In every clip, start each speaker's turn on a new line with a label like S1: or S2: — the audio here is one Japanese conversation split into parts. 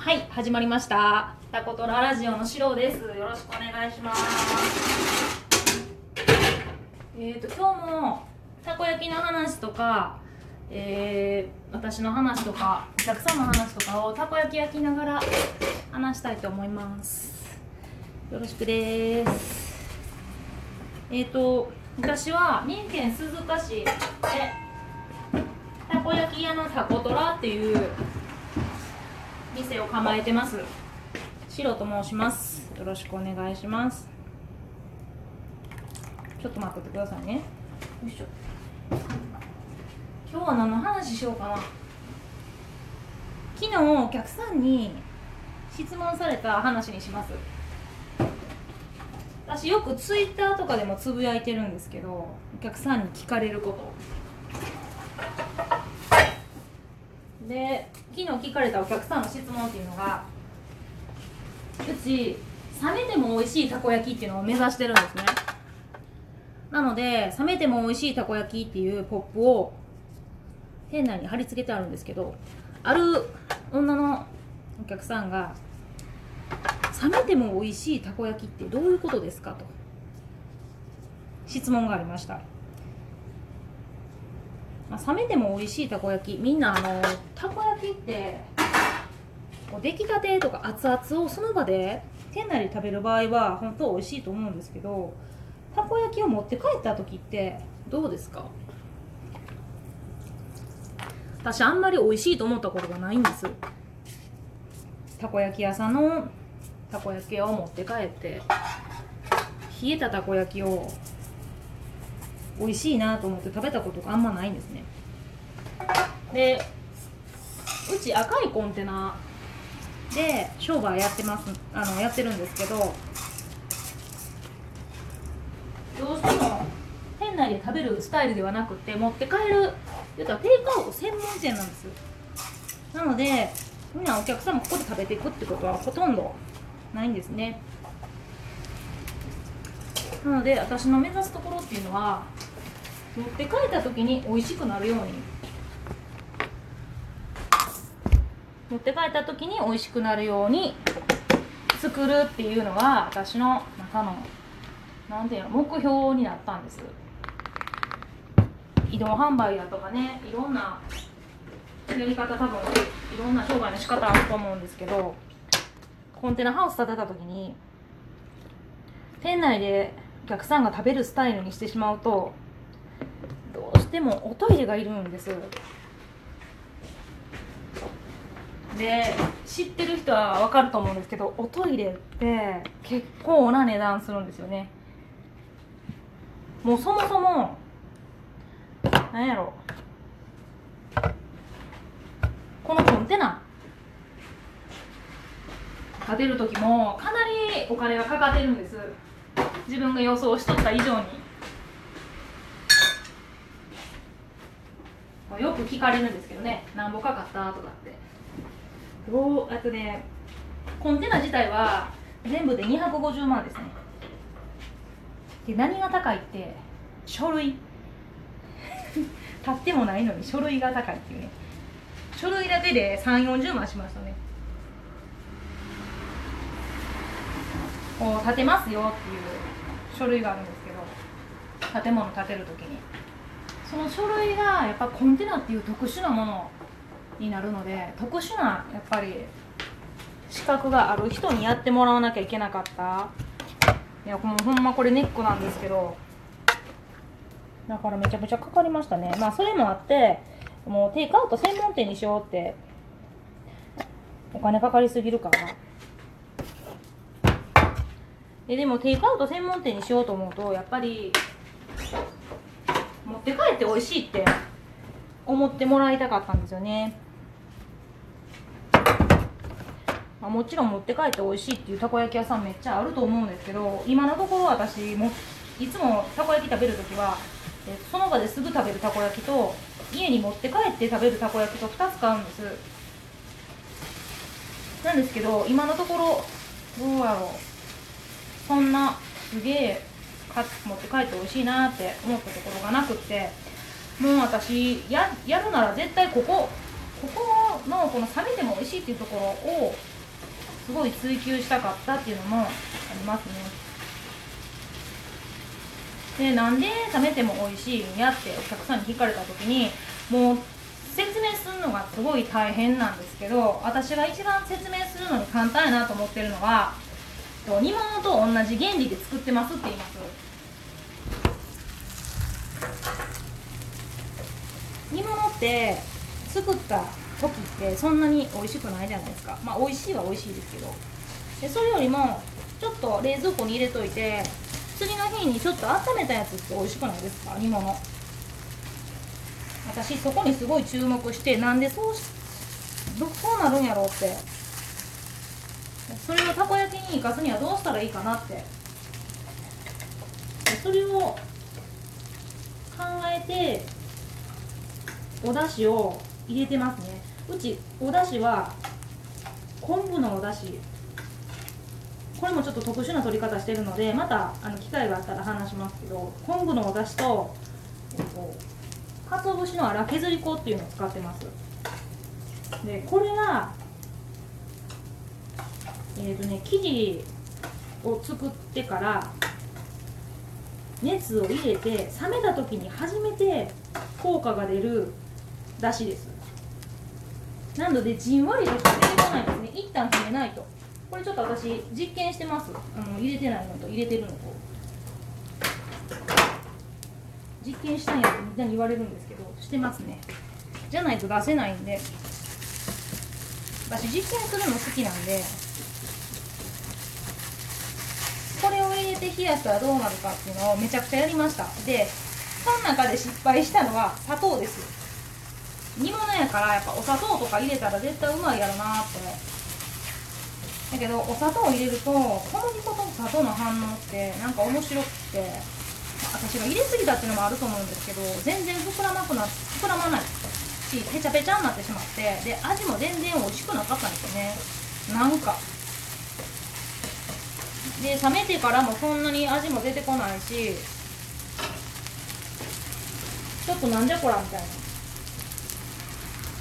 S1: はい始まりました。タコトララジオのしろです。よろしくお願いします。えっ、ー、と今日もたこ焼きの話とかえー、私の話とかお客さんの話とかをたこ焼き焼きながら話したいと思います。よろしくです。えっ、ー、と私は三重県鈴鹿市でたこ焼き屋のたこトラっていう店を構えてます。シロと申します。よろしくお願いします。ちょっと待っててくださいね。よいしょ。今日は何の話しようかな。昨日お客さんに質問された話にします。私よくツイッターとかでもつぶやいてるんですけどお客さんに聞かれること。で昨日聞かれたお客さんの質問っていうのがうち冷めても美味しいたこ焼きっていうのを目指してるんですね。なので冷めても美味しいたこ焼きっていうポップを店内に貼り付けてあるんですけどある女のお客さんが冷めても美味しいたこ焼きってどういうことですかと質問がありました、まあ、冷めても美味しいたこ焼き。みんなあのたこ焼きってこう出来たてとか熱々をその場で店内で食べる場合は本当美味しいと思うんですけどたこ焼きを持って帰った時ってどうですか？私あんまり美味しいと思ったことがないんです。たこ焼き屋さんのたこ焼きを持って帰って冷えたたこ焼きを美味しいなと思って食べたことがあんまないんですね。でうち赤いコンテナで商売やってますあのやってるんですけどどうしても店内で食べるスタイルではなくて持って帰る言うたらテイクアウト専門店なんですなのでみんなお客さんもここで食べていくってことはほとんどないんですね。なので私の目指すところっていうのは持って帰った時に美味しくなるように。持って帰った時に美味しくなるように作るっていうのが私の中の何ていうの目標になったんです。移動販売だとかねいろんなやり方多分いろんな商売の仕方あると思うんですけどコンテナハウス建てた時に店内でお客さんが食べるスタイルにしてしまうとどうしてもおトイレがいるんです。で知ってる人は分かると思うんですけどおトイレって結構な値段するんですよね。もうそもそも何やろ。このコンテナ。建てる時もかなりお金がかかってるんです。自分が予想しとった以上に。よく聞かれるんですけどね。なんぼかかったとかって。どうあとねコンテナ自体は全部で250万ですね。で何が高いって書類。立ってもないのに書類が高いっていうね。書類だけで3 4 0万しましたね。こう建てますよっていう書類があるんですけど建物建てる時にその書類がやっぱコンテナっていう特殊なものになるので特殊なやっぱり資格がある人にやってもらわなきゃいけなかった。いやもうほんまこれネックなんですけどだからめちゃめちゃかかりましたね。まあそれもあってもうテイクアウト専門店にしようってお金かかりすぎるから。ででもテイクアウト専門店にしようと思うとやっぱりって帰って美味しいって思ってもらいたかったんですよね、まあ、もちろん持って帰って美味しいっていうたこ焼き屋さんめっちゃあると思うんですけど今のところ私もいつもたこ焼き食べる時はその場ですぐ食べるたこ焼きと家に持って帰って食べるたこ焼きと2つ買うんです。なんですけど今のところどうやろう。そんなすげえ持って帰って美味しいなって思ったところがなくって。もう私ややるなら絶対ここここのこの冷めても美味しいっていうところをすごい追求したかったっていうのもありますね。でなんで冷めても美味しいんやってお客さんに聞かれた時にもう説明するのがすごい大変なんですけど私が一番説明するのに簡単やなと思ってるのは煮物と同じ原理で作ってますって言います。煮物って作った時ってそんなに美味しくないじゃないですか。まあ美味しいは美味しいですけど。でそれよりもちょっと冷蔵庫に入れといて次の日にちょっと温めたやつって美味しくないですか？煮物。私そこにすごい注目してなんでそうしどうなるんやろうってそれをたこ焼きに生かすにはどうしたらいいかなって。それを考えてお出汁を入れてますね。うちお出汁は昆布のお出汁。これもちょっと特殊な取り方してるのでまたあの機会があったら話しますけど昆布のお出汁と、えっと、かつお節の粗削り粉っていうのを使ってます。でこれはえっ、ー、とね生地を作ってから熱を入れて冷めた時に初めて効果が出るだしです。なのでじんわりとしか出てないですね。一旦冷めないと。これちょっと私実験してます。あの入れてないのと入れてるのと。実験したんやってみんなに言われるんですけどしてますね。じゃないと出せないんで。私実験するの好きなんでこれを入れて冷やしたらどうなるかっていうのをめちゃくちゃやりましたでその中で失敗したのは砂糖です煮物やからやっぱお砂糖とか入れたら絶対うまいやろなってだけどお砂糖を入れると小麦粉と砂糖の反応ってなんか面白くて私が入れすぎたっていうのもあると思うんですけど全然膨らまくな膨らまないしペチャペチャになってしまってで味も全然美味しくなかったんですよねなんかで冷めてからもそんなに味も出てこないしちょっとなんじゃこらみたいな。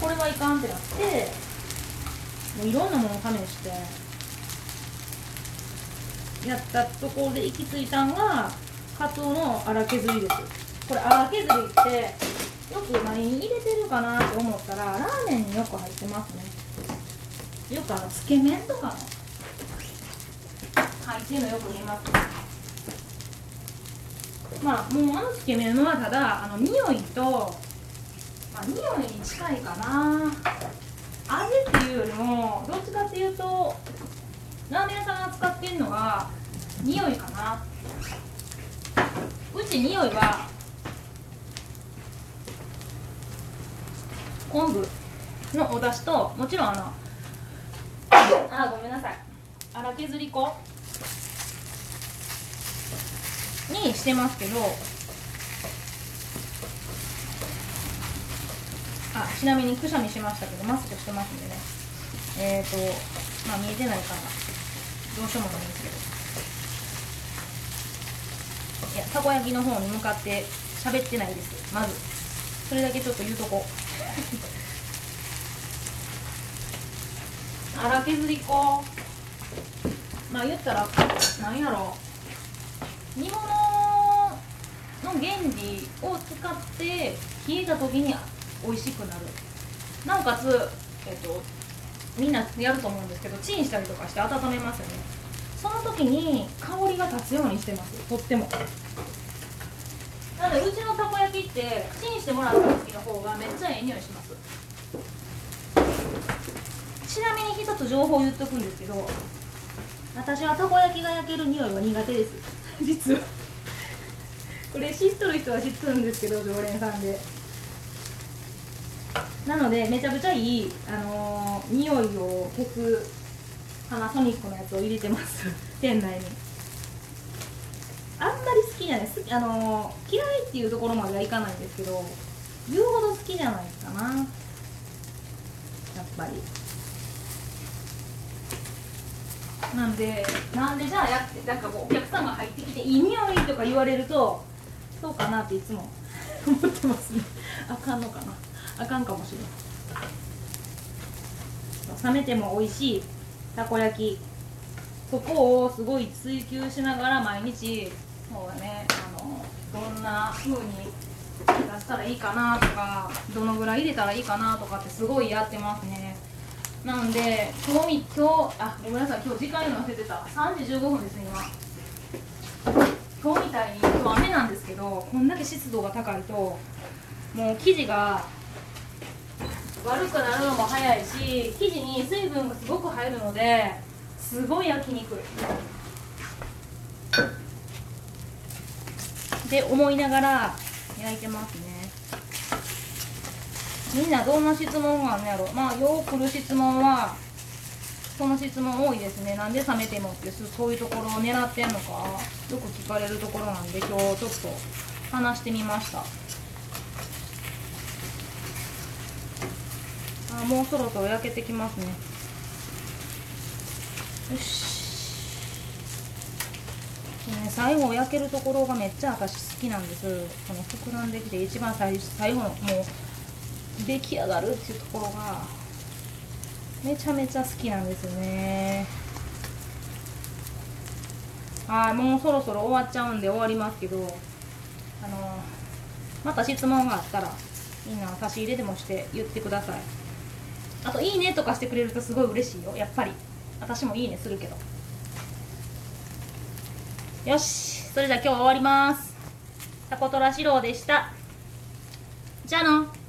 S1: これはいかんってなってもういろんなものを試してやったところで行き着いたんがカツオの粗削りです。これ粗削りってよく何に入れてるかなって思ったらラーメンによく入ってますね。よくあのつけ麺とかの入ってるのよく見ますまあもうあのつけ麺はただあの匂いと、まあ、匂いに近いかな味っていうよりもどっちかっていうとラーメン屋さんが使ってるのは匂いかな。うち匂いは昆布のお出汁ともちろんあのああごめんなさい粗削り粉にしてますけどあちなみにくしゃみしましたけどマスクしてますんでね。えっ、ー、とまあ見えてないかな。どうしようもないんですけど。いやたこ焼きの方に向かって喋ってないです。まず。それだけちょっと言うとこ。粗削り粉。まあ言ったらなんやろ。う煮物の原理を使って冷えた時に美味しくなる。なおかつ、えっと、みんなやると思うんですけどチンしたりとかして温めますよね。その時に香りが立つようにしてます。とっても。なのでうちのたこ焼きってチンしてもらった時の方がめっちゃええ匂いします。ちなみに一つ情報を言っとくんですけど私はたこ焼きが焼ける匂いは苦手です。実は。これ知っとる人は知っとるんですけど常連さんで。なのでめちゃくちゃいい、あのー、匂いを消すパナソニックのやつを入れてます。店内に。あんまり好きじゃない。好き、あのー、嫌いっていうところまではいかないんですけど言うほど好きじゃないかな。やっぱり。なんでなんでじゃあやってなんかこうお客さんが入ってきていい匂いとか言われるとそうかなっていつも 思ってますね。あかんのかな。あかんかもしれない冷めても美味しいたこ焼き。そこをすごい追求しながら毎日そうだねあのどんな風に出したらいいかなとかどのぐらい入れたらいいかなとかってすごいやってますね。なんで今日今日あごめんなさい今日時間に忘れてた。3時15分です今。今日みたいに今日雨なんですけどこんだけ湿度が高いともう生地が悪くなるのも早いし生地に水分がすごく入るのですごい焼きにくい。で思いながら焼いてますね。みんなどんな質問があるんやろ。まあよく来る質問はその質問多いですね。なんで冷めてもってそういうところを狙ってんのか。よく聞かれるところなんで今日ちょっと話してみました。あもうそろそろ焼けてきますね。よし。ね、最後焼けるところがめっちゃ私好きなんです。この膨らんできて一番最最後のもう出来上がるっていうところがめちゃめちゃ好きなんですよね。はいもうそろそろ終わっちゃうんで終わりますけどあのまた質問があったらみんな差し入れでもして言ってください。あと「いいね」とかしてくれるとすごい嬉しいよ。やっぱり。私も「いいね」するけど。よし。それじゃあ今日は終わります。タコトラシローでした。じゃあの。